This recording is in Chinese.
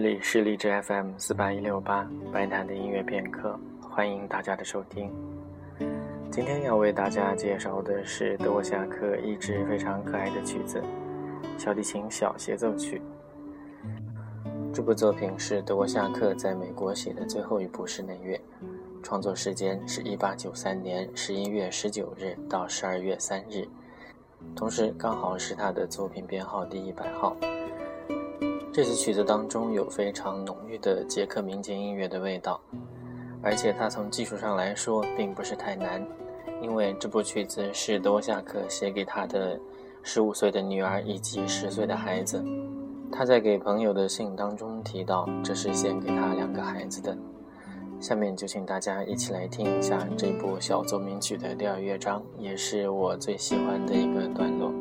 这里是荔枝 FM 四八一六八白谈的音乐片刻，欢迎大家的收听。今天要为大家介绍的是德沃夏克一支非常可爱的曲子——小提琴小协奏曲。这部作品是德沃夏克在美国写的最后一部室内乐，创作时间是一八九三年十一月十九日到十二月三日，同时刚好是他的作品编号第一百号。这支曲子当中有非常浓郁的捷克民间音乐的味道，而且它从技术上来说并不是太难，因为这部曲子是德沃夏克写给他的十五岁的女儿以及十岁的孩子。他在给朋友的信当中提到，这是献给他两个孩子的。下面就请大家一起来听一下这部小奏鸣曲的第二乐章，也是我最喜欢的一个段落。